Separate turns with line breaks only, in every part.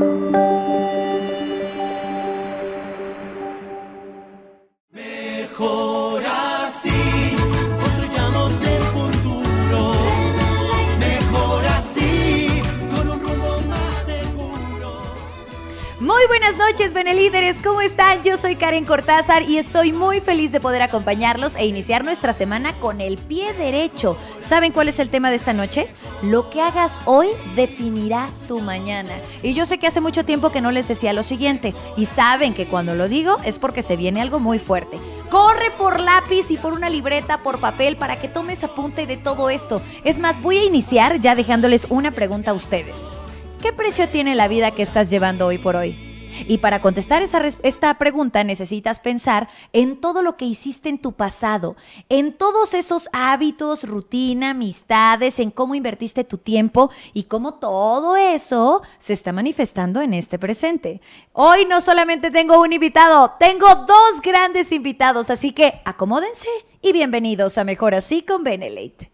thank you noches, Benelíderes, ¿cómo están? Yo soy Karen Cortázar y estoy muy feliz de poder acompañarlos e iniciar nuestra semana con el pie derecho. ¿Saben cuál es el tema de esta noche? Lo que hagas hoy definirá tu mañana. Y yo sé que hace mucho tiempo que no les decía lo siguiente, y saben que cuando lo digo es porque se viene algo muy fuerte. Corre por lápiz y por una libreta, por papel, para que tomes apunte de todo esto. Es más, voy a iniciar ya dejándoles una pregunta a ustedes. ¿Qué precio tiene la vida que estás llevando hoy por hoy? Y para contestar esa, esta pregunta necesitas pensar en todo lo que hiciste en tu pasado, en todos esos hábitos, rutina, amistades, en cómo invertiste tu tiempo y cómo todo eso se está manifestando en este presente. Hoy no solamente tengo un invitado, tengo dos grandes invitados, así que acomódense y bienvenidos a Mejor Así con Benelete.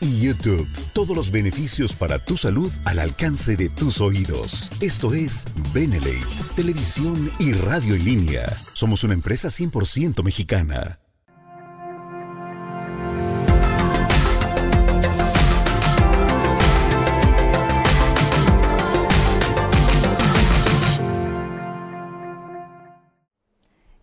y YouTube. Todos los beneficios para tu salud al alcance de tus oídos. Esto es Benelate, televisión y radio en línea. Somos una empresa 100% mexicana.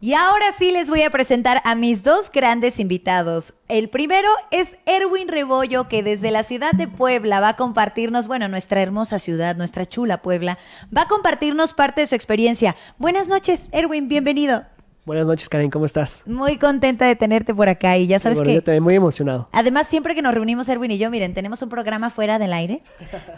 Y ahora sí les voy a presentar a mis dos grandes invitados. El primero es Erwin Rebollo, que desde la ciudad de Puebla va a compartirnos, bueno, nuestra hermosa ciudad, nuestra chula Puebla, va a compartirnos parte de su experiencia. Buenas noches, Erwin, bienvenido.
Buenas noches, Karen, ¿cómo estás?
Muy contenta de tenerte por acá y ya sabes que...
Yo también muy emocionado.
Además, siempre que nos reunimos, Erwin y yo, miren, tenemos un programa fuera del aire.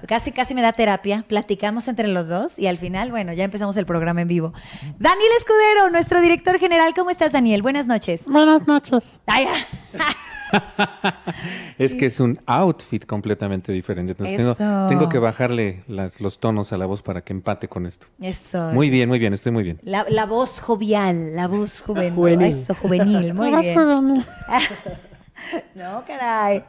Casi, casi me da terapia. Platicamos entre los dos y al final, bueno, ya empezamos el programa en vivo. Daniel Escudero, nuestro director general. ¿Cómo estás, Daniel? Buenas noches.
Buenas noches.
Ay,
es que es un outfit completamente diferente. Entonces tengo, que bajarle los tonos a la voz para que empate con esto.
Eso.
Muy bien, muy bien, estoy muy bien.
La, voz jovial, la voz juvenil. Eso, juvenil, muy bien. no, caray.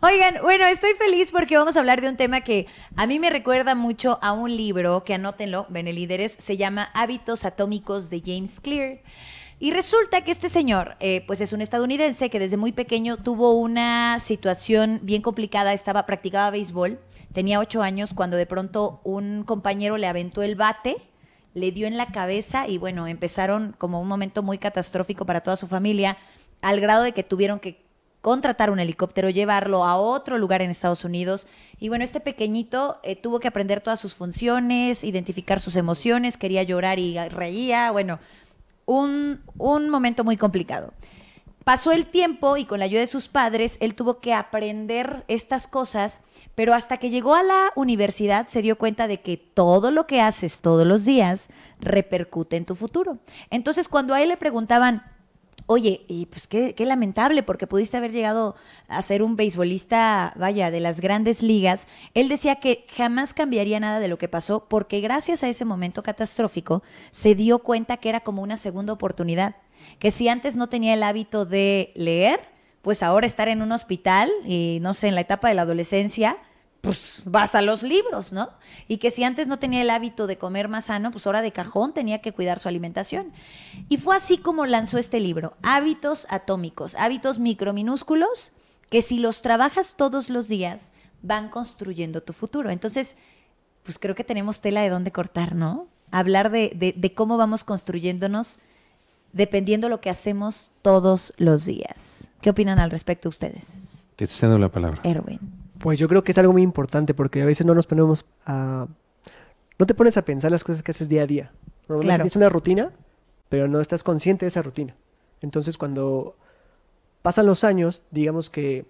Oigan, bueno, estoy feliz porque vamos a hablar de un tema que a mí me recuerda mucho a un libro que anótenlo, Benelíderes, se llama Hábitos Atómicos de James Clear. Y resulta que este señor, eh, pues es un estadounidense que desde muy pequeño tuvo una situación bien complicada, estaba, practicaba béisbol, tenía ocho años cuando de pronto un compañero le aventó el bate, le dio en la cabeza y bueno, empezaron como un momento muy catastrófico para toda su familia, al grado de que tuvieron que contratar un helicóptero, llevarlo a otro lugar en Estados Unidos. Y bueno, este pequeñito eh, tuvo que aprender todas sus funciones, identificar sus emociones, quería llorar y reía, bueno, un, momento muy complicado. Pasó el tiempo y con la ayuda de sus padres, él tuvo que aprender estas cosas, pero hasta que llegó a la universidad se dio cuenta de que todo lo que haces todos los días repercute en tu futuro. Entonces, cuando a él le preguntaban, Oye, y pues qué, qué, lamentable, porque pudiste haber llegado a ser un beisbolista, vaya, de las grandes ligas. Él decía que jamás cambiaría nada de lo que pasó, porque gracias a ese momento catastrófico se dio cuenta que era como una segunda oportunidad. Que si antes no tenía el hábito de leer, pues ahora estar en un hospital y no sé, en la etapa de la adolescencia, pues vas a los libros, ¿no? Y que si antes no tenía el hábito de comer más sano, pues ahora de cajón tenía que cuidar su alimentación. Y fue así como lanzó este libro, Hábitos Atómicos, hábitos microminúsculos que si los trabajas todos los días van construyendo tu futuro. Entonces, pues creo que tenemos tela de dónde cortar, ¿no? Hablar de, de, cómo vamos construyéndonos dependiendo lo que hacemos todos los días. ¿Qué opinan al respecto ustedes?
Te cedo la palabra.
Erwin.
Pues yo creo que es algo muy importante porque a veces no nos ponemos a... No te pones a pensar las cosas que haces día a día. Normalmente tienes una rutina, pero no estás consciente de esa rutina. Entonces cuando pasan los años, digamos que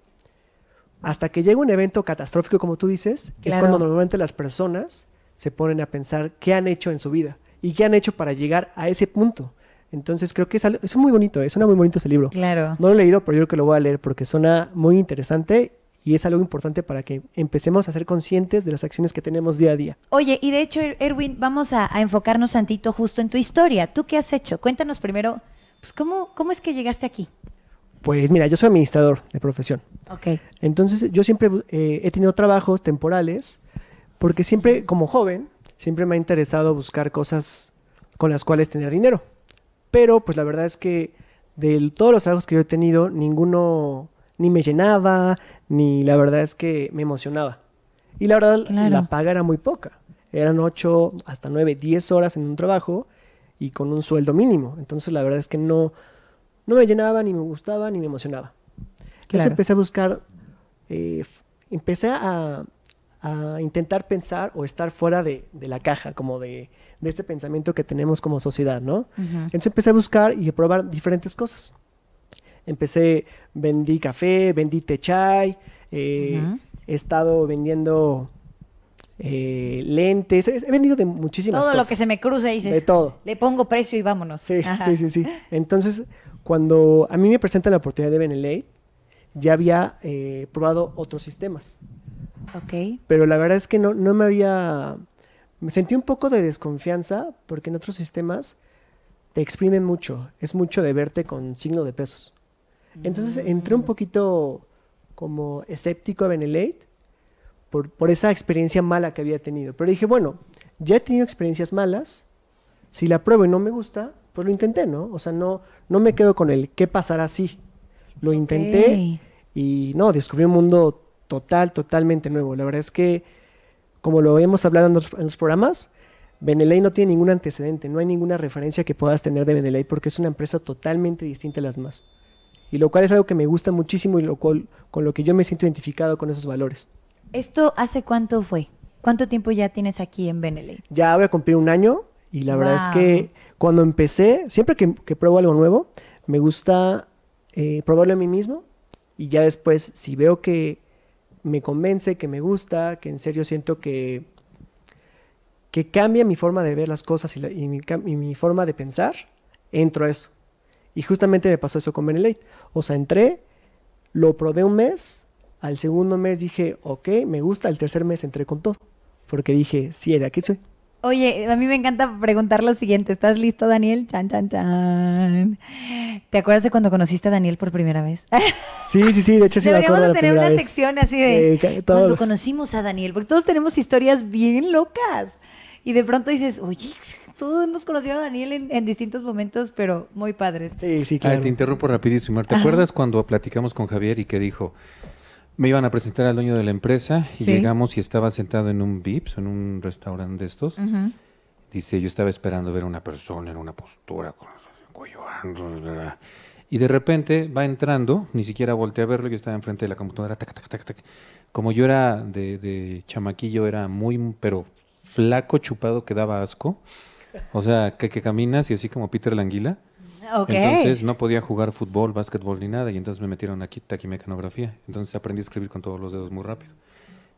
hasta que llega un evento catastrófico, como tú dices, es cuando normalmente las personas se ponen a pensar qué han hecho en su vida y qué han hecho para llegar a ese punto. Entonces creo que es, es muy bonito, es suena muy bonito ese libro.
Claro.
No lo he leído, pero yo creo que lo voy a leer porque suena muy interesante y es algo importante para que empecemos a ser conscientes de las acciones que tenemos día a día.
Oye, y de hecho, er-, Erwin, vamos a, enfocarnos tantito justo en tu historia. ¿Tú qué has hecho? Cuéntanos primero, pues, ¿cómo, cómo es que llegaste aquí?
Pues mira, yo soy administrador de profesión.
Ok.
Entonces, yo siempre eh, he tenido trabajos temporales porque siempre, como joven, siempre me ha interesado buscar cosas con las cuales tener dinero. Pero, pues la verdad es que de todos los trabajos que yo he tenido, ninguno ni me llenaba, ni la verdad es que me emocionaba. Y la verdad, la paga era muy poca. Eran 8 hasta 9, 10 horas en un trabajo y con un sueldo mínimo. Entonces, la verdad es que no, no me llenaba, ni me gustaba, ni me emocionaba. Entonces empecé a buscar, eh, empecé a, a, intentar pensar o estar fuera de, de la caja, como de, de, este pensamiento que tenemos como sociedad, ¿no? Entonces empecé a buscar y a probar diferentes cosas. Empecé, vendí café, vendí té chai, eh, he estado vendiendo eh, lentes, he vendido de muchísimas
todo
cosas.
Todo lo que se me cruce, dices.
De todo.
Le pongo precio y vámonos.
Sí, sí, sí, sí. Entonces, cuando a mí me presentan la oportunidad de Benelate, ya había eh, probado otros sistemas.
Ok.
Pero la verdad es que no, no me había... Me sentí un poco de desconfianza porque en otros sistemas te exprimen mucho. Es mucho de verte con signo de pesos. Entonces entré un poquito como escéptico a Benelate por, por esa experiencia mala que había tenido. Pero dije, bueno, ya he tenido experiencias malas, si la pruebo y no me gusta, pues lo intenté, ¿no? O sea, no, no me quedo con el qué pasará si. Lo intenté y no, descubrí un mundo total, totalmente nuevo. La verdad es que, como lo hemos hablado en los, programas, Benelay no tiene ningún antecedente, no hay ninguna referencia que puedas tener de Benelay porque es una empresa totalmente distinta a las demás y lo cual es algo que me gusta muchísimo y lo cual, con lo que yo me siento identificado con esos valores.
¿Esto hace cuánto fue? ¿Cuánto tiempo ya tienes aquí en Beneley?
Ya voy a cumplir un año y la verdad es que cuando empecé, siempre que, pruebo algo nuevo, me gusta eh, probarlo a mí mismo y ya después, si veo que me convence, que me gusta, que en serio siento que, que cambia mi forma de ver las cosas y, mi, y mi forma de pensar, entro a eso. Y justamente me pasó eso con Benelate. O sea, entré, lo probé un mes, al segundo mes dije, ok, me gusta, al tercer mes entré con todo. Porque dije, sí, era aquí soy.
Oye, a mí me encanta preguntar lo siguiente. ¿Estás listo, Daniel? Chan, chan, chan. ¿Te acuerdas de cuando conociste a Daniel por primera vez?
Sí, sí, sí. De hecho, sí
Deberíamos
me
de tener
una
sección así de cuando conocimos a Daniel, porque todos tenemos historias bien locas. Y de pronto dices, oye, todos hemos conocido a Daniel en, distintos momentos, pero muy padres.
Sí, sí, claro.
te interrumpo rapidísimo. ¿Te acuerdas cuando platicamos con Javier y que dijo, me iban a presentar al dueño de la empresa y llegamos y estaba sentado en un VIPS, en un restaurante de estos? Dice, yo estaba esperando ver a una persona en una postura con el cuello y de repente va entrando, ni siquiera volteé a verlo, yo estaba enfrente de la computadora, Como yo era de, de chamaquillo, era muy, pero flaco, chupado, que daba asco. O sea, que, que caminas y así como Peter Languila. Entonces no podía jugar fútbol, básquetbol ni nada. Y entonces me metieron aquí taquimecanografía. Entonces aprendí a escribir con todos los dedos muy rápido.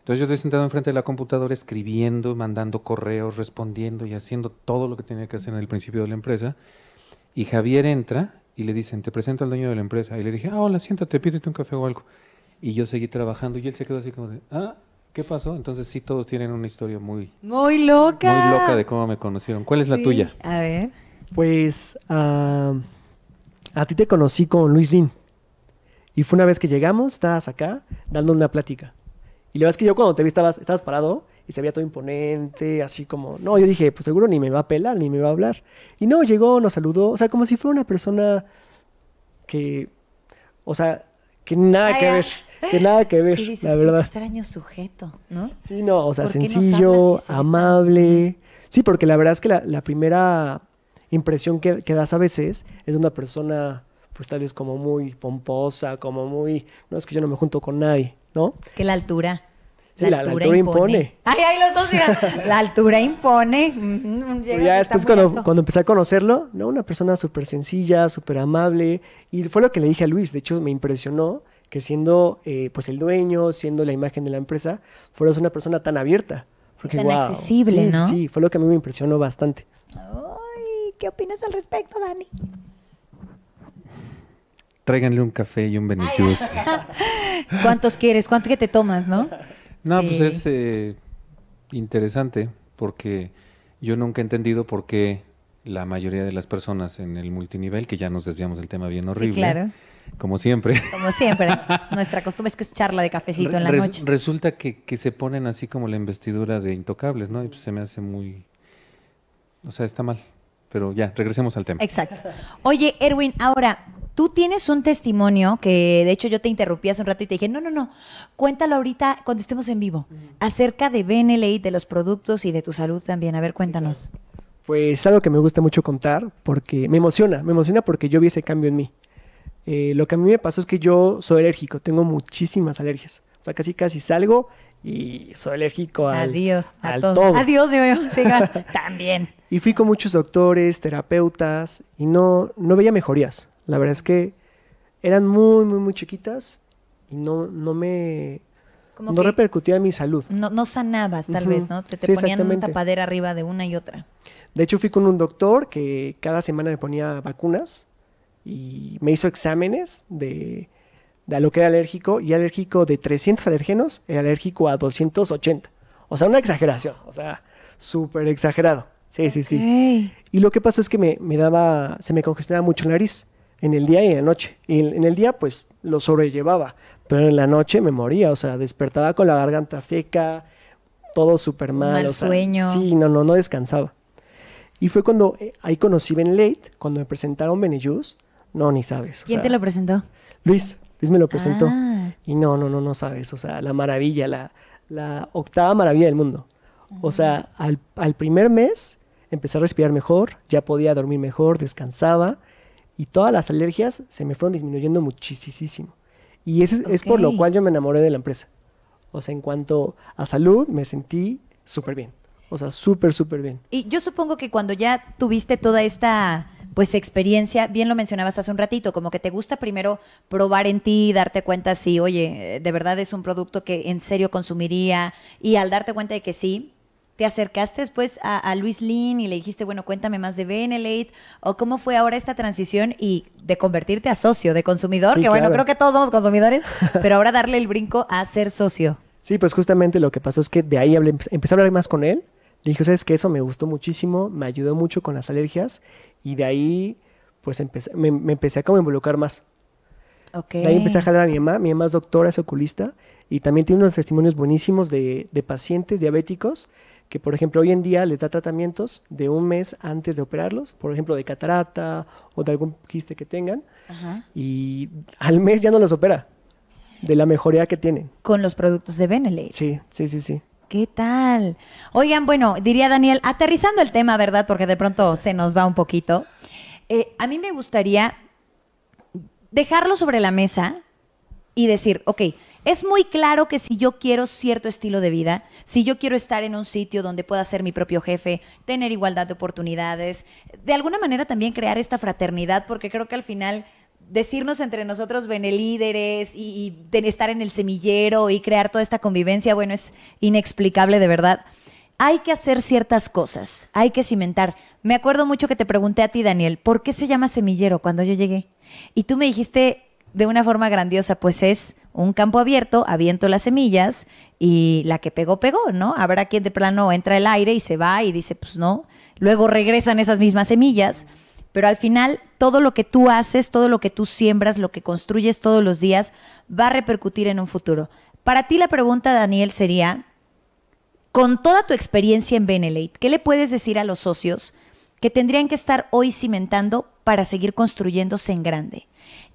Entonces yo estoy sentado enfrente de la computadora escribiendo, mandando correos, respondiendo y haciendo todo lo que tenía que hacer en el principio de la empresa. Y Javier entra y le dicen, te presento al dueño de la empresa. Y le dije, ah, hola, siéntate, pídete un café o algo. Y yo seguí trabajando y él se quedó así como de, ah, ¿Qué pasó? Entonces sí, todos tienen una historia muy...
Muy loca.
Muy loca de cómo me conocieron. ¿Cuál es la tuya?
A ver.
Pues a ti te conocí con Luis Lin. Y fue una vez que llegamos, estabas acá dando una plática. Y la verdad es que yo cuando te vi estabas, estabas parado y se veía todo imponente, así como... No, yo dije, pues seguro ni me va a pelar, ni me va a hablar. Y no, llegó, nos saludó, o sea, como si fuera una persona que... O sea, que nada que ver que nada que ver, la verdad.
extraño sujeto, ¿no?
Sí, no, o sea, sencillo, amable. Sí, porque la verdad es que la, primera impresión que, das a veces es de una persona, pues tal vez como muy pomposa, como muy, no es que yo no me junto con nadie, ¿no?
Es que la altura.
Sí, la, altura, impone.
Ay, ay, los dos, la altura impone.
ya después cuando, cuando, empecé a conocerlo, ¿no? Una persona súper sencilla, súper amable. Y fue lo que le dije a Luis, de hecho me impresionó que siendo eh, pues el dueño, siendo la imagen de la empresa, fueras una persona tan abierta.
tan accesible, ¿no?
Sí, fue lo que a mí me impresionó bastante.
Ay, ¿qué opinas al respecto, Dani?
Tráiganle un café y un benijus.
¿Cuántos quieres? ¿Cuánto que te tomas, no?
No, pues es eh, interesante porque yo nunca he entendido por qué la mayoría de las personas en el multinivel, que ya nos desviamos del tema bien horrible. Sí, claro. Como siempre.
Como siempre. Nuestra costumbre es que es charla de cafecito en la noche.
Resulta que, que, se ponen así como la investidura de intocables, ¿no? Y pues se me hace muy... O sea, está mal. Pero ya, regresemos al tema.
Exacto. Oye, Erwin, ahora, tú tienes un testimonio que, de hecho, yo te interrumpí hace un rato y te dije, no, no, no, cuéntalo ahorita cuando estemos en vivo, acerca de BNLA, de los productos y de tu salud también. A ver, cuéntanos.
Pues algo que me gusta mucho contar porque me emociona, me emociona porque yo vi ese cambio en mí. Eh, lo que a mí me pasó es que yo soy alérgico, tengo muchísimas alergias. O sea, casi casi salgo y soy alérgico al,
Adiós, a todo. Adiós, digo yo. también.
Y fui con muchos doctores, terapeutas y no, no veía mejorías. La verdad es que eran muy, muy, muy chiquitas y no, no me... no repercutía en mi salud.
No, no sanabas, tal vez, ¿no? Te, te ponían una tapadera arriba de una y otra.
De hecho, fui con un doctor que cada semana me ponía vacunas y me hizo exámenes de, a lo que era alérgico y alérgico de 300 alergenos era alérgico a 280. O sea, una exageración, o sea, súper exagerado. Sí, sí, sí. Y lo que pasó es que me, me, daba, se me congestionaba mucho la nariz en el día y en la noche. Y en, el día, pues, lo sobrellevaba, pero en la noche me moría, o sea, despertaba con la garganta seca, todo súper mal.
Mal sueño.
Sí, no, no, no descansaba. Y fue cuando eh, ahí conocí Ben Late, cuando me presentaron Benejus, no, ni sabes.
¿Quién te lo presentó?
Luis, Luis me lo presentó. Ah. Y no, no, no, no sabes. O sea, la maravilla, la, la octava maravilla del mundo. O sea, al, al, primer mes empecé a respirar mejor, ya podía dormir mejor, descansaba y todas las alergias se me fueron disminuyendo muchísimo. Y es, es por lo cual yo me enamoré de la empresa. O sea, en cuanto a salud, me sentí súper bien. O sea, súper, súper bien.
Y yo supongo que cuando ya tuviste toda esta pues experiencia, bien lo mencionabas hace un ratito, como que te gusta primero probar en ti, darte cuenta si, oye, de verdad es un producto que en serio consumiría. Y al darte cuenta de que sí, te acercaste después a, Luis Lin y le dijiste, bueno, cuéntame más de Benelate, o cómo fue ahora esta transición y de convertirte a socio, de consumidor, que bueno, creo que todos somos consumidores, pero ahora darle el brinco a ser socio.
Sí, pues justamente lo que pasó es que de ahí empecé a hablar más con él, le dije, ¿sabes qué? Eso me gustó muchísimo, me ayudó mucho con las alergias y de ahí, pues empecé, me, empecé a como involucrar más.
Okay.
De ahí empecé a jalar a mi mamá. Mi mamá es doctora, es oculista y también tiene unos testimonios buenísimos de, de pacientes diabéticos que, por ejemplo, hoy en día les da tratamientos de un mes antes de operarlos, por ejemplo, de catarata o de algún quiste que tengan, y al mes ya no los opera, de la mejoría que tienen.
Con los productos de Benelete.
Sí, sí, sí, sí.
¿Qué tal? Oigan, bueno, diría Daniel, aterrizando el tema, ¿verdad? Porque de pronto se nos va un poquito. Eh, a mí me gustaría dejarlo sobre la mesa y decir, ok, es muy claro que si yo quiero cierto estilo de vida, si yo quiero estar en un sitio donde pueda ser mi propio jefe, tener igualdad de oportunidades, de alguna manera también crear esta fraternidad, porque creo que al final decirnos entre nosotros benelíderes y, y estar en el semillero y crear toda esta convivencia, bueno, es inexplicable de verdad. Hay que hacer ciertas cosas, hay que cimentar. Me acuerdo mucho que te pregunté a ti, Daniel, ¿por qué se llama semillero cuando yo llegué? Y tú me dijiste de una forma grandiosa, pues es un campo abierto, aviento las semillas y la que pegó, pegó, ¿no? Habrá quien de plano entra el aire y se va y dice, pues no. Luego regresan esas mismas semillas pero al final todo lo que tú haces, todo lo que tú siembras, lo que construyes todos los días, va a repercutir en un futuro. Para ti la pregunta, Daniel, sería, con toda tu experiencia en Benelate, ¿qué le puedes decir a los socios que tendrían que estar hoy cimentando para seguir construyéndose en grande?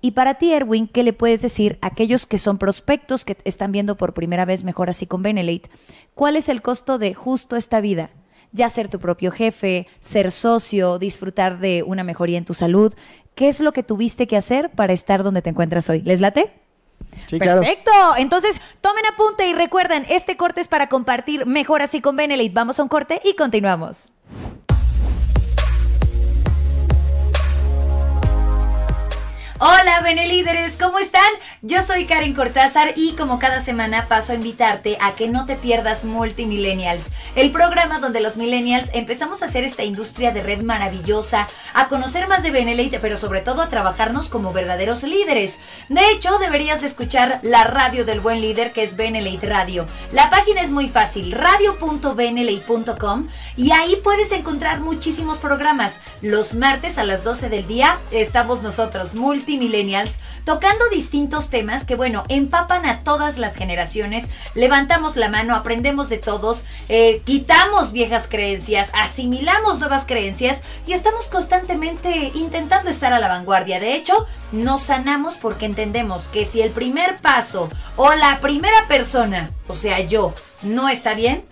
Y para ti, Erwin, ¿qué le puedes decir a aquellos que son prospectos que están viendo por primera vez mejor así con Benelate? ¿Cuál es el costo de justo esta vida? Ya ser tu propio jefe, ser socio, disfrutar de una mejoría en tu salud. ¿Qué es lo que tuviste que hacer para estar donde te encuentras hoy? ¿Les late?
Sí,
Perfecto. Entonces, tomen apunte y recuerden, este corte es para compartir mejor así con Benelite. Vamos a un corte y continuamos. Hola, Benelíderes, ¿cómo están? Yo soy Karen Cortázar y como cada semana paso a invitarte a que no te pierdas Multimillennials, el programa donde los millennials empezamos a hacer esta industria de red maravillosa, a conocer más de Benelite, pero sobre todo a trabajarnos como verdaderos líderes. De hecho, deberías escuchar la radio del buen líder que es Benelite Radio. La página es muy fácil, radio.benelite.com y ahí puedes encontrar muchísimos programas. Los martes a las 12 del día estamos nosotros, Multi millennials, tocando distintos temas que, bueno, empapan a todas las generaciones. Levantamos la mano, aprendemos de todos, eh, quitamos viejas creencias, asimilamos nuevas creencias y estamos constantemente intentando estar a la vanguardia. De hecho, nos sanamos porque entendemos que si el primer paso o la primera persona, o sea, yo, no está bien,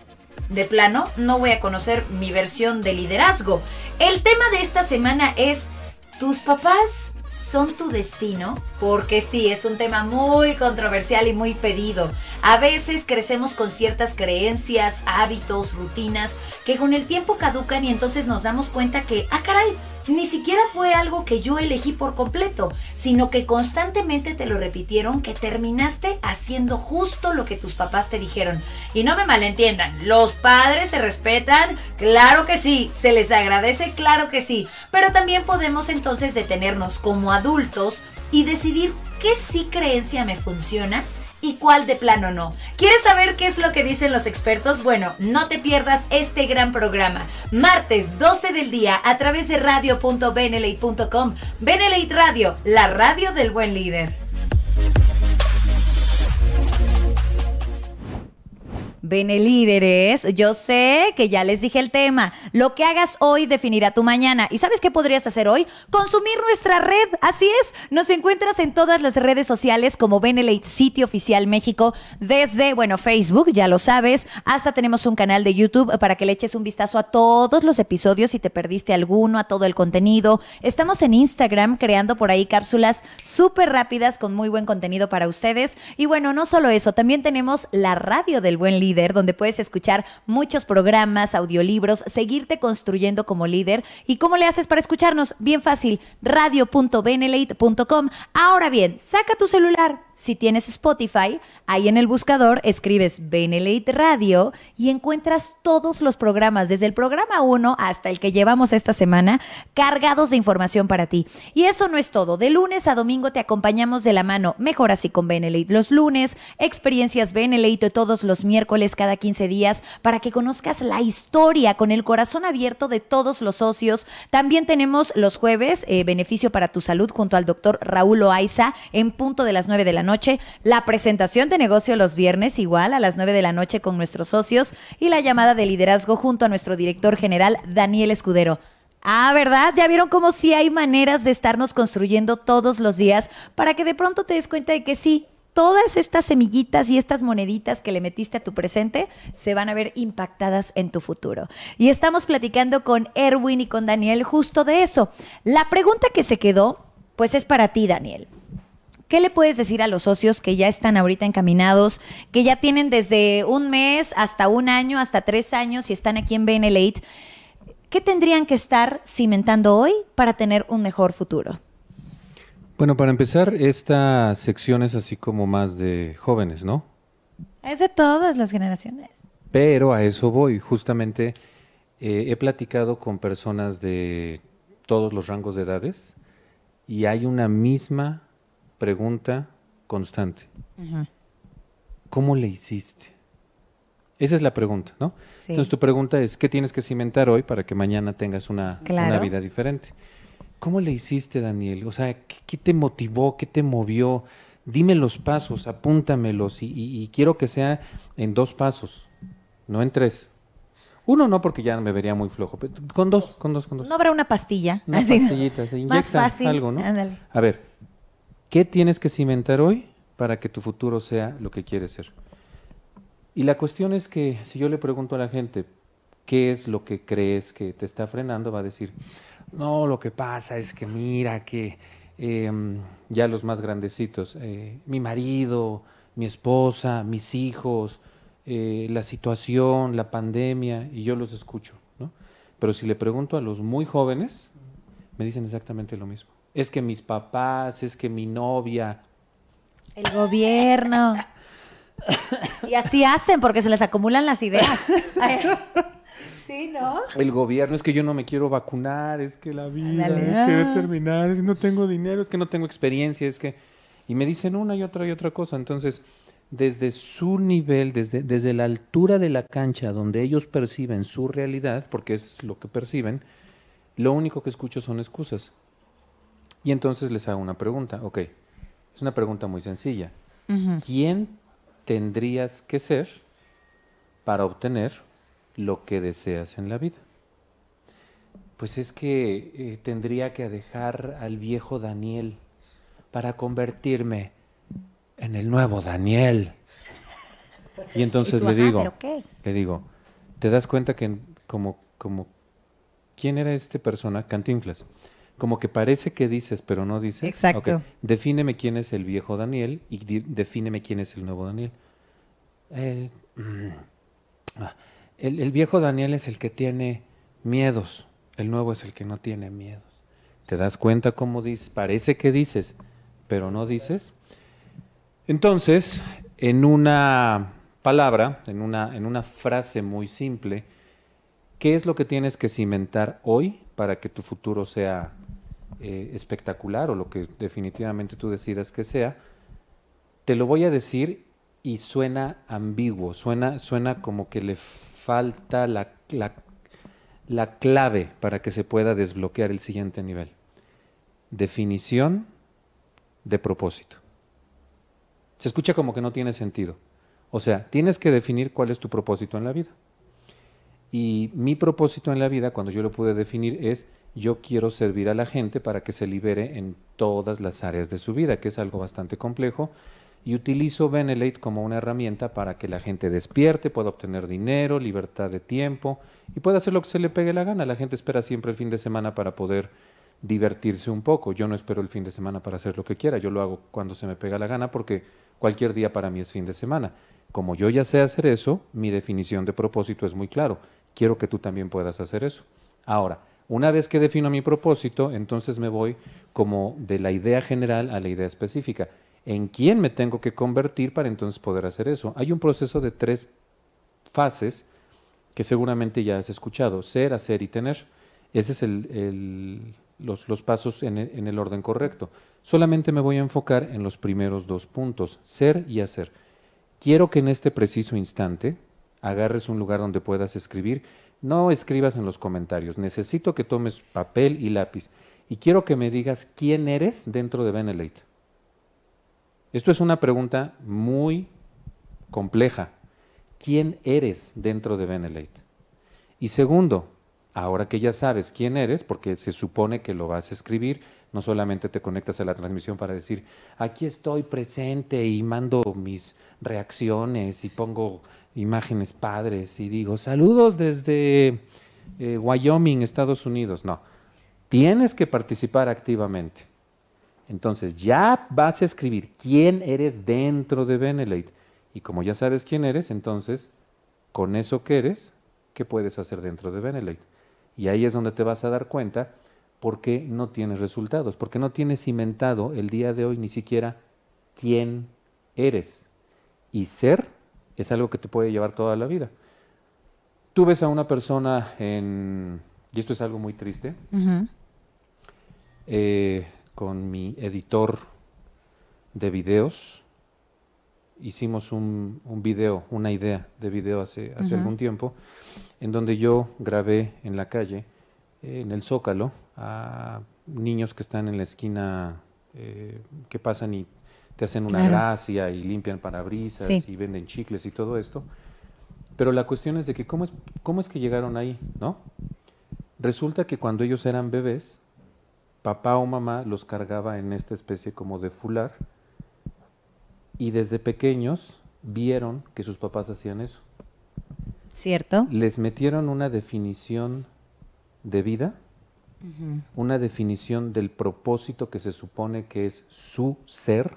de plano, no voy a conocer mi versión de liderazgo. El tema de esta semana es, ¿tus papás son tu destino? Porque sí, es un tema muy controversial y muy pedido. A veces crecemos con ciertas creencias, hábitos, rutinas que con el tiempo caducan y entonces nos damos cuenta que, ah, caray, ni siquiera fue algo que yo elegí por completo, sino que constantemente te lo repitieron que terminaste haciendo justo lo que tus papás te dijeron. Y no me malentiendan, los padres se respetan, claro que sí, se les agradece, claro que sí, pero también podemos entonces detenernos como adultos y decidir qué sí creencia me funciona y cuál de plano no. ¿Quieres saber qué es lo que dicen los expertos? Bueno, no te pierdas este gran programa. Martes 12 del día a través de radio.benelate.com. Benelate Radio, la radio del buen líder. Benelíderes, yo sé que ya les dije el tema. Lo que hagas hoy definirá tu mañana. ¿Y sabes qué podrías hacer hoy? Consumir nuestra red. Así es. Nos encuentras en todas las redes sociales como Benelate Sitio Oficial México, desde, bueno, Facebook, ya lo sabes, hasta tenemos un canal de YouTube para que le eches un vistazo a todos los episodios si te perdiste alguno, a todo el contenido. Estamos en Instagram creando por ahí cápsulas súper rápidas con muy buen contenido para ustedes. Y bueno, no solo eso, también tenemos la radio del buen líder donde puedes escuchar muchos programas, audiolibros, seguirte construyendo como líder. ¿Y cómo le haces para escucharnos? Bien fácil, radio.benelate.com. Ahora bien, saca tu celular. Si tienes Spotify, ahí en el buscador escribes Benelate Radio y encuentras todos los programas, desde el programa 1 hasta el que llevamos esta semana, cargados de información para ti. Y eso no es todo. De lunes a domingo te acompañamos de la mano Mejor así con Benelate los lunes, experiencias Benelate todos los miércoles cada 15 días para que conozcas la historia con el corazón abierto de todos los socios. También tenemos los jueves eh, Beneficio para tu Salud junto al doctor Raúl Oaiza en punto de las 9 de la noche. La presentación de negocio los viernes igual a las 9 de la noche con nuestros socios y la llamada de liderazgo junto a nuestro director general Daniel Escudero. Ah, ¿verdad? Ya vieron cómo sí hay maneras de estarnos construyendo todos los días para que de pronto te des cuenta de que sí, todas estas semillitas y estas moneditas que le metiste a tu presente se van a ver impactadas en tu futuro. Y estamos platicando con Erwin y con Daniel justo de eso. La pregunta que se quedó, pues es para ti, Daniel. ¿Qué le puedes decir a los socios que ya están ahorita encaminados, que ya tienen desde un mes hasta un año, hasta tres años y están aquí en BNL8? ¿Qué tendrían que estar cimentando hoy para tener un mejor futuro?
Bueno, para empezar, esta sección es así como más de jóvenes, ¿no?
Es de todas las generaciones.
Pero a eso voy. Justamente eh, he platicado con personas de todos los rangos de edades y hay una misma pregunta constante. ¿Cómo le hiciste? Esa es la pregunta, ¿no? Entonces tu pregunta es, ¿qué tienes que cimentar hoy para que mañana tengas una, una vida diferente? ¿Cómo le hiciste, Daniel? O sea, ¿qué, te motivó? ¿Qué te movió? Dime los pasos, apúntamelos y, quiero que sea en dos pasos, no en tres. Uno no, porque ya me vería muy flojo. Pero con dos, con dos, con dos.
No habrá una pastilla.
Una pastillita, se inyecta Más fácil. algo, ¿no? A ver, ¿qué tienes que cimentar hoy para que tu futuro sea lo que quieres ser? Y la cuestión es que si yo le pregunto a la gente, ¿qué es lo que crees que te está frenando? Va a decir, no, lo que pasa es que mira que em, ya los más grandecitos, eh, mi marido, mi esposa, mis hijos, eh, la situación, la pandemia, y yo los escucho. ¿no? Pero si le pregunto a los muy jóvenes, me dicen exactamente lo mismo. es que mis papás, es que mi novia.
El gobierno. y así hacen porque se les acumulan las ideas. sí, ¿no?
El gobierno, es que yo no me quiero vacunar, es que la vida, es que voy terminar, es que no tengo dinero, es que no tengo experiencia, es que... Y me dicen una y otra y otra cosa. Entonces, desde su nivel, desde, desde la altura de la cancha donde ellos perciben su realidad, porque es lo que perciben, lo único que escucho son excusas. Y entonces les hago una pregunta, ok, es una pregunta muy sencilla. ¿Quién tendrías que ser para obtener lo que deseas en la vida? Pues es que eh, tendría que dejar al viejo Daniel para convertirme en el nuevo Daniel. Y entonces le digo, le digo, ¿te das cuenta que como, como, ¿quién era este persona? Cantinflas. Como que parece que dices, pero no dices.
Exacto.
Defíneme quién es el viejo Daniel y defíneme quién es el nuevo Daniel. Mm, ah, el, viejo Daniel es el que tiene miedos, el nuevo es el que no tiene miedos. ¿Te das cuenta cómo dices? Parece que dices, pero no dices. Entonces, en una palabra, en una, en una frase muy simple, ¿qué es lo que tienes que cimentar hoy para que tu futuro sea eh, espectacular o lo que definitivamente tú decidas que sea? Te lo voy a decir y suena ambiguo, suena, suena como que le falta la, la clave para que se pueda desbloquear el siguiente nivel. Definición de propósito. Se escucha como que no tiene sentido. O sea, tienes que definir cuál es tu propósito en la vida. Y mi propósito en la vida, cuando yo lo pude definir, es yo quiero servir a la gente para que se libere en todas las áreas de su vida, que es algo bastante complejo. Y utilizo Benelate como una herramienta para que la gente despierte, pueda obtener dinero, libertad de tiempo y pueda hacer lo que se le pegue la gana. La gente espera siempre el fin de semana para poder divertirse un poco. Yo no espero el fin de semana para hacer lo que quiera, yo lo hago cuando se me pega la gana porque cualquier día para mí es fin de semana. Como yo ya sé hacer eso, mi definición de propósito es muy claro. Quiero que tú también puedas hacer eso. Ahora, una vez que defino mi propósito, entonces me voy como de la idea general a la idea específica. ¿En quién me tengo que convertir para entonces poder hacer eso? Hay un proceso de tres fases que seguramente ya has escuchado, ser, hacer y tener. Ese es el, los, pasos en el, orden correcto. Solamente me voy a enfocar en los primeros dos puntos, ser y hacer. Quiero que en este preciso instante agarres un lugar donde puedas escribir. No escribas en los comentarios. Necesito que tomes papel y lápiz. Y quiero que me digas quién eres dentro de Benelete. Esto es una pregunta muy compleja. ¿Quién eres dentro de Benelete? Y segundo, Ahora que ya sabes quién eres, porque se supone que lo vas a escribir, no solamente te conectas a la transmisión para decir, aquí estoy presente y mando mis reacciones y pongo imágenes padres y digo, saludos desde eh, Wyoming, Estados Unidos. No, tienes que participar activamente. Entonces ya vas a escribir quién eres dentro de Benelate. Y como ya sabes quién eres, entonces, con eso que eres, ¿qué puedes hacer dentro de Benelate? Y ahí es donde te vas a dar cuenta por qué no tienes resultados, porque no tienes cimentado el día de hoy ni siquiera quién eres. Y ser es algo que te puede llevar toda la vida. Tú ves a una persona en, y esto es algo muy triste, eh, con mi editor de videos, hicimos un, un, video, una idea de video hace, hace algún tiempo, en donde yo grabé en la calle, en el Zócalo, a niños que están en la esquina, eh, que pasan y te hacen una gracia y limpian parabrisas y venden chicles y todo esto. Pero la cuestión es de que cómo es, cómo es que llegaron ahí, ¿no? Resulta que cuando ellos eran bebés, papá o mamá los cargaba en esta especie como de fular y desde pequeños vieron que sus papás hacían eso.
¿Cierto?
Les metieron una definición de vida, una definición del propósito que se supone que es su ser,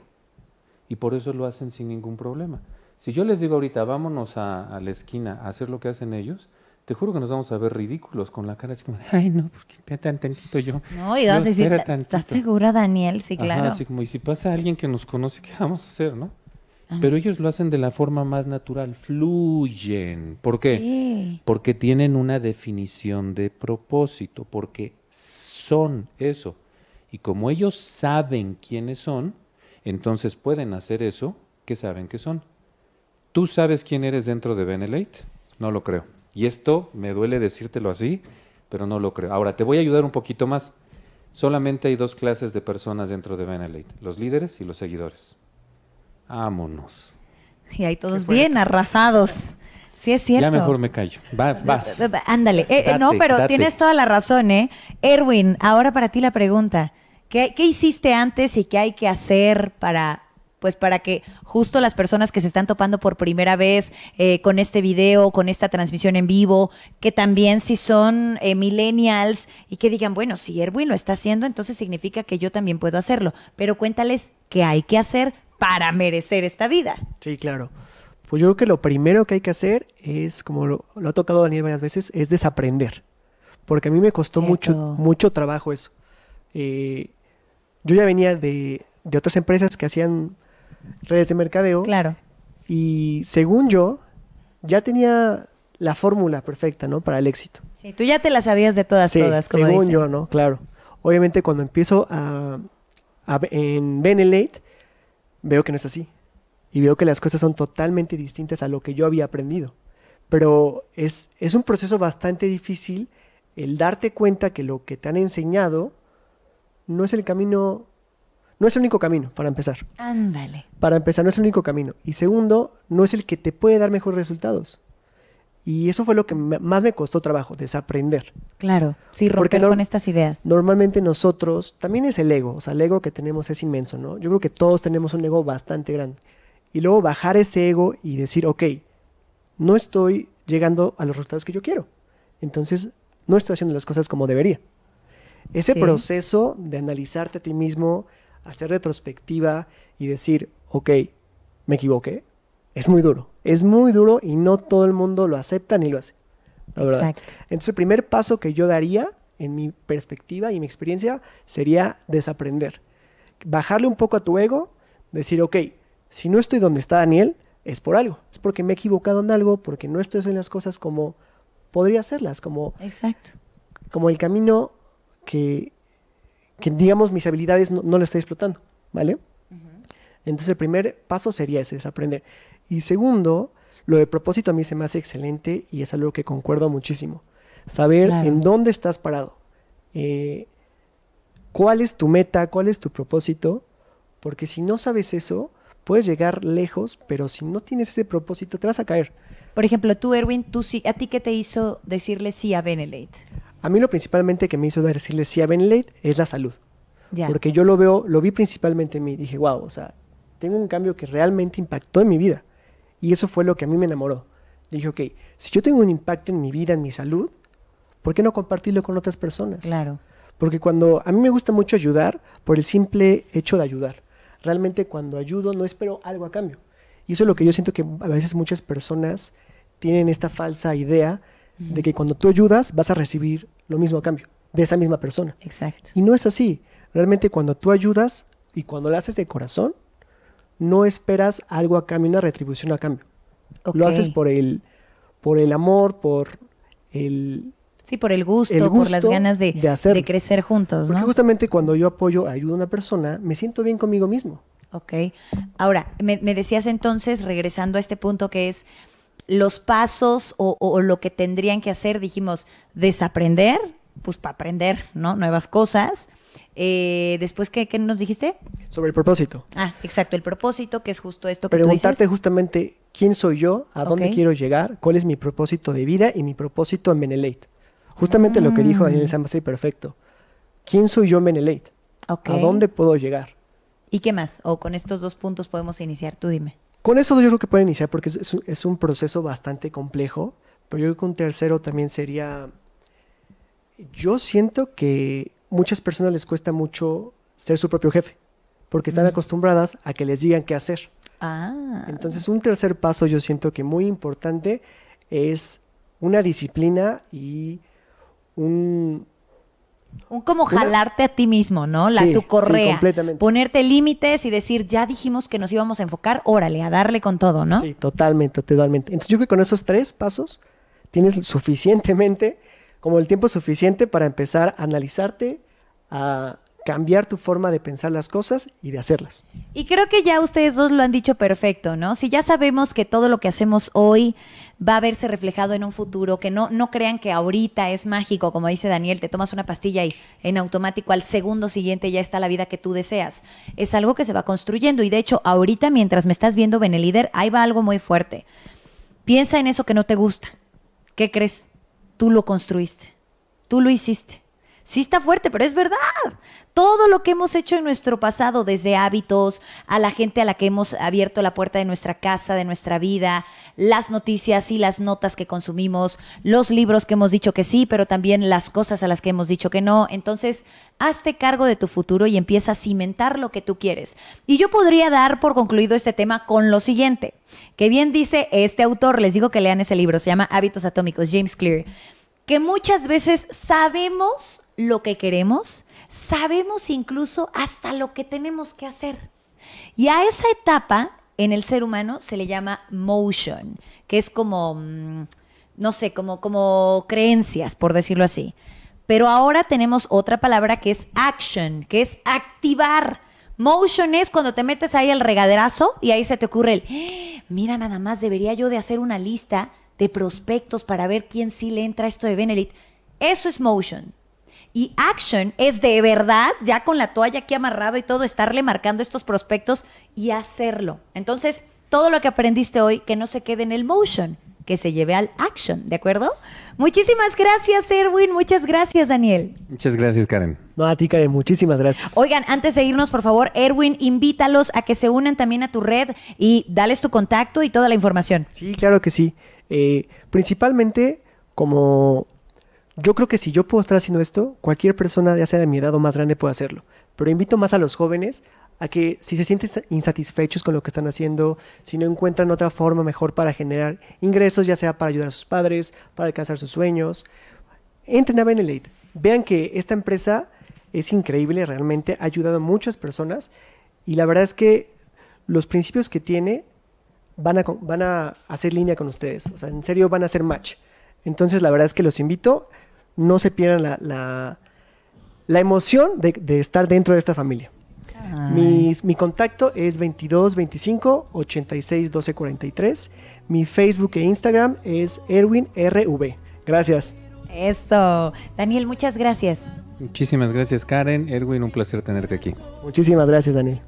y por eso lo hacen sin ningún problema. Si yo les digo ahorita, vámonos a, a la esquina a hacer lo que hacen ellos, te juro que nos vamos a ver ridículos con la cara así como, ay, no, porque pues, tan tantito yo.
No, y vas a decir, ¿estás segura, Daniel? Sí, claro.
así como, y si pasa alguien que nos conoce, ¿qué vamos a hacer, no? Pero ellos lo hacen de la forma más natural, fluyen. ¿Por qué? Porque tienen una definición de propósito, porque son eso. Y como ellos saben quiénes son, entonces pueden hacer eso que saben que son. ¿Tú sabes quién eres dentro de Benelate? No lo creo. Y esto me duele decírtelo así, pero no lo creo. Ahora, te voy a ayudar un poquito más. Solamente hay dos clases de personas dentro de Benelate, los líderes y los seguidores. Vámonos.
Y hay todos bien arrasados. Sí, es cierto.
Ya mejor me callo. Va, vas.
Ándale. Eh, eh, no, pero tienes toda la razón, ¿eh? Erwin, ahora para ti la pregunta. ¿Qué, ¿Qué hiciste antes y qué hay que hacer para pues para que justo las personas que se están topando por primera vez eh, con este video, con esta transmisión en vivo, que también si son eh, millennials y que digan, bueno, si Erwin lo está haciendo, entonces significa que yo también puedo hacerlo. Pero cuéntales qué hay que hacer para merecer esta vida.
Sí, claro. Pues yo creo que lo primero que hay que hacer es, como lo, ha tocado Daniel varias veces, es desaprender. Porque a mí me costó mucho, mucho trabajo eso. Eh, yo ya venía de, de otras empresas que hacían redes de mercadeo.
Claro.
Y según yo, ya tenía la fórmula perfecta, ¿no? Para el éxito.
Sí, tú ya te la sabías de todas, todas,
como según yo, ¿no? Claro. Obviamente cuando empiezo a, en Benelate, veo que no es así. Y veo que las cosas son totalmente distintas a lo que yo había aprendido. Pero es, es un proceso bastante difícil el darte cuenta que lo que te han enseñado no es el camino no es el único camino, para empezar.
Ándale.
Para empezar, no es el único camino. Y segundo, no es el que te puede dar mejores resultados. Y eso fue lo que más me costó trabajo, desaprender.
Claro, sí, romper con estas ideas.
Normalmente nosotros, también es el ego, o sea, el ego que tenemos es inmenso, ¿no? Yo creo que todos tenemos un ego bastante grande. Y luego bajar ese ego y decir, ok, no estoy llegando a los resultados que yo quiero. Entonces, no estoy haciendo las cosas como debería. Ese proceso de analizarte a ti mismo, hacer retrospectiva y decir, ok, me equivoqué, es muy duro. Es muy duro y no todo el mundo lo acepta ni lo hace. Exacto. Entonces, el primer paso que yo daría, en mi perspectiva y mi experiencia, sería desaprender. Bajarle un poco a tu ego, decir, ok, si no estoy donde está Daniel, es por algo. Es porque me he equivocado en algo, porque no estoy haciendo las cosas como podría hacerlas, como,
Exacto.
como el camino que que digamos mis habilidades no, no las estoy explotando, ¿vale? Entonces el primer paso sería ese, es aprender. Y segundo, lo de propósito a mí se me hace excelente y es algo que concuerdo muchísimo. Saber en dónde estás parado, eh, cuál es tu meta, cuál es tu propósito, porque si no sabes eso, puedes llegar lejos, pero si no tienes ese propósito, te vas a caer.
Por ejemplo, tú, Erwin, tú sí, ¿a ti qué te hizo decirle sí a Benelate?
A mí lo principalmente que me hizo decirle sí a Benelate es la salud. Porque yo lo veo, lo vi principalmente en mí. Dije, wow, o sea, tengo un cambio que realmente impactó en mi vida. Y eso fue lo que a mí me enamoró. Dije, ok, si yo tengo un impacto en mi vida, en mi salud, ¿por qué no compartirlo con otras personas?
Claro.
Porque cuando a mí me gusta mucho ayudar por el simple hecho de ayudar. Realmente cuando ayudo no espero algo a cambio. Y eso es lo que yo siento que a veces muchas personas tienen esta falsa idea de que cuando tú ayudas vas a recibir lo mismo a cambio de esa misma persona.
Exacto.
Y no es así. Realmente cuando tú ayudas y cuando lo haces de corazón, no esperas algo a cambio, una retribución a cambio. Lo haces por el, por el amor, por el...
Sí, por el gusto, por las ganas de, de, crecer juntos.
Porque justamente cuando yo apoyo, ayudo a una persona, me siento bien conmigo mismo.
Ok. Ahora, me, me decías entonces, regresando a este punto que es los pasos o, lo que tendrían que hacer, dijimos, desaprender, pues para aprender, ¿no? Nuevas cosas. Eh, después, ¿qué, nos dijiste?
Sobre el propósito.
Ah, exacto, el propósito, que es justo esto que
Preguntarte
tú dices.
justamente quién soy yo, a dónde quiero llegar, cuál es mi propósito de vida y mi propósito en Benelate. Justamente lo que dijo Daniel mm. Sambasay, perfecto. ¿Quién soy yo en? ¿A dónde puedo llegar?
¿Y qué más? O con estos dos puntos podemos iniciar, tú dime.
Con eso yo creo que pueden iniciar porque es, un proceso bastante complejo, pero yo creo que un tercero también sería, yo siento que muchas personas les cuesta mucho ser su propio jefe, porque están mm. acostumbradas a que les digan qué hacer.
Ah.
Entonces un tercer paso yo siento que muy importante es una disciplina y un...
Un como jalarte a ti mismo, ¿no? La, tu correa. completamente. Ponerte límites y decir, ya dijimos que nos íbamos a enfocar, órale, a darle con todo, ¿no?
Sí, totalmente, totalmente. Entonces yo creo que con esos tres pasos tienes suficientemente, como el tiempo suficiente para empezar a analizarte, a cambiar tu forma de pensar las cosas y de hacerlas.
Y creo que ya ustedes dos lo han dicho perfecto, ¿no? Si ya sabemos que todo lo que hacemos hoy va a verse reflejado en un futuro, que no, no crean que ahorita es mágico, como dice Daniel, te tomas una pastilla y en automático al segundo siguiente ya está la vida que tú deseas. Es algo que se va construyendo y de hecho ahorita mientras me estás viendo, Benelíder, ahí va algo muy fuerte. Piensa en eso que no te gusta. ¿Qué crees? Tú lo construiste, tú lo hiciste. Sí está fuerte, pero es verdad todo lo que hemos hecho en nuestro pasado, desde hábitos, a la gente a la que hemos abierto la puerta de nuestra casa, de nuestra vida, las noticias y las notas que consumimos, los libros que hemos dicho que sí, pero también las cosas a las que hemos dicho que no. Entonces, hazte cargo de tu futuro y empieza a cimentar lo que tú quieres. Y yo podría dar por concluido este tema con lo siguiente, que bien dice este autor, les digo que lean ese libro, se llama Hábitos Atómicos, James Clear, que muchas veces sabemos lo que queremos, sabemos incluso hasta lo que tenemos que hacer. Y a esa etapa en el ser humano se le llama motion, que es como, mm, no sé, como, como creencias, por decirlo así. Pero ahora tenemos otra palabra que es action, que es activar. Motion es cuando te metes ahí al regaderazo y ahí se te ocurre el, ¡Ah! mira nada más, debería yo de hacer una lista de prospectos para ver quién sí le entra esto de Benelit. Eso es motion. Y action es de verdad, ya con la toalla aquí amarrado y todo, estarle marcando estos prospectos y hacerlo. Entonces, todo lo que aprendiste hoy, que no se quede en el motion, que se lleve al action, ¿de acuerdo? Muchísimas gracias, Erwin. Muchas gracias, Daniel.
Muchas gracias, Karen.
No, a ti, Karen. Muchísimas gracias.
Oigan, antes de irnos, por favor, Erwin, invítalos a que se unan también a tu red y dales tu contacto y toda la información.
Sí, claro que sí. Eh, principalmente como yo creo que si yo puedo estar haciendo esto, cualquier persona, ya sea de mi edad o más grande, puede hacerlo. Pero invito más a los jóvenes a que si se sienten insatisfechos con lo que están haciendo, si no encuentran otra forma mejor para generar ingresos, ya sea para ayudar a sus padres, para alcanzar sus sueños, entren a Benelate. Vean que esta empresa es increíble, realmente ha ayudado a muchas personas y la verdad es que los principios que tiene van a, van a hacer línea con ustedes. O sea, en serio van a hacer match. Entonces, la verdad es que los invito no se pierdan la, la, emoción de, estar dentro de esta familia. mi contacto es 22 25 86 12 43. Mi Facebook e Instagram es Erwin RV. Gracias.
Esto. Daniel, muchas gracias.
Muchísimas gracias, Karen. Erwin, un placer tenerte aquí.
Muchísimas gracias, Daniel.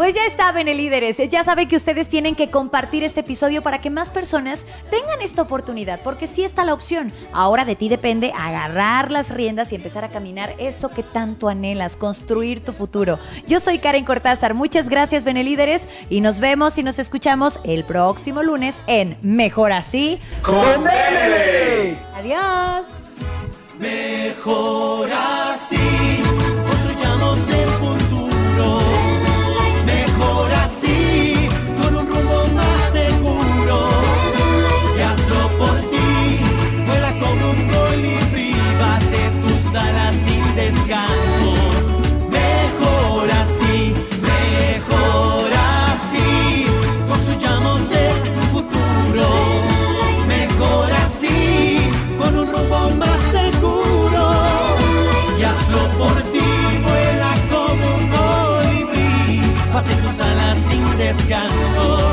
Pues ya está, líderes. Ya sabe que ustedes tienen que compartir este episodio para que más personas tengan esta oportunidad, porque sí está la opción. Ahora de ti depende agarrar las riendas y empezar a caminar eso que tanto anhelas, construir tu futuro. Yo soy Karen Cortázar. Muchas gracias, líderes, y nos vemos y nos escuchamos el próximo lunes en Mejor Así
con
Adiós.
Mejor descanso.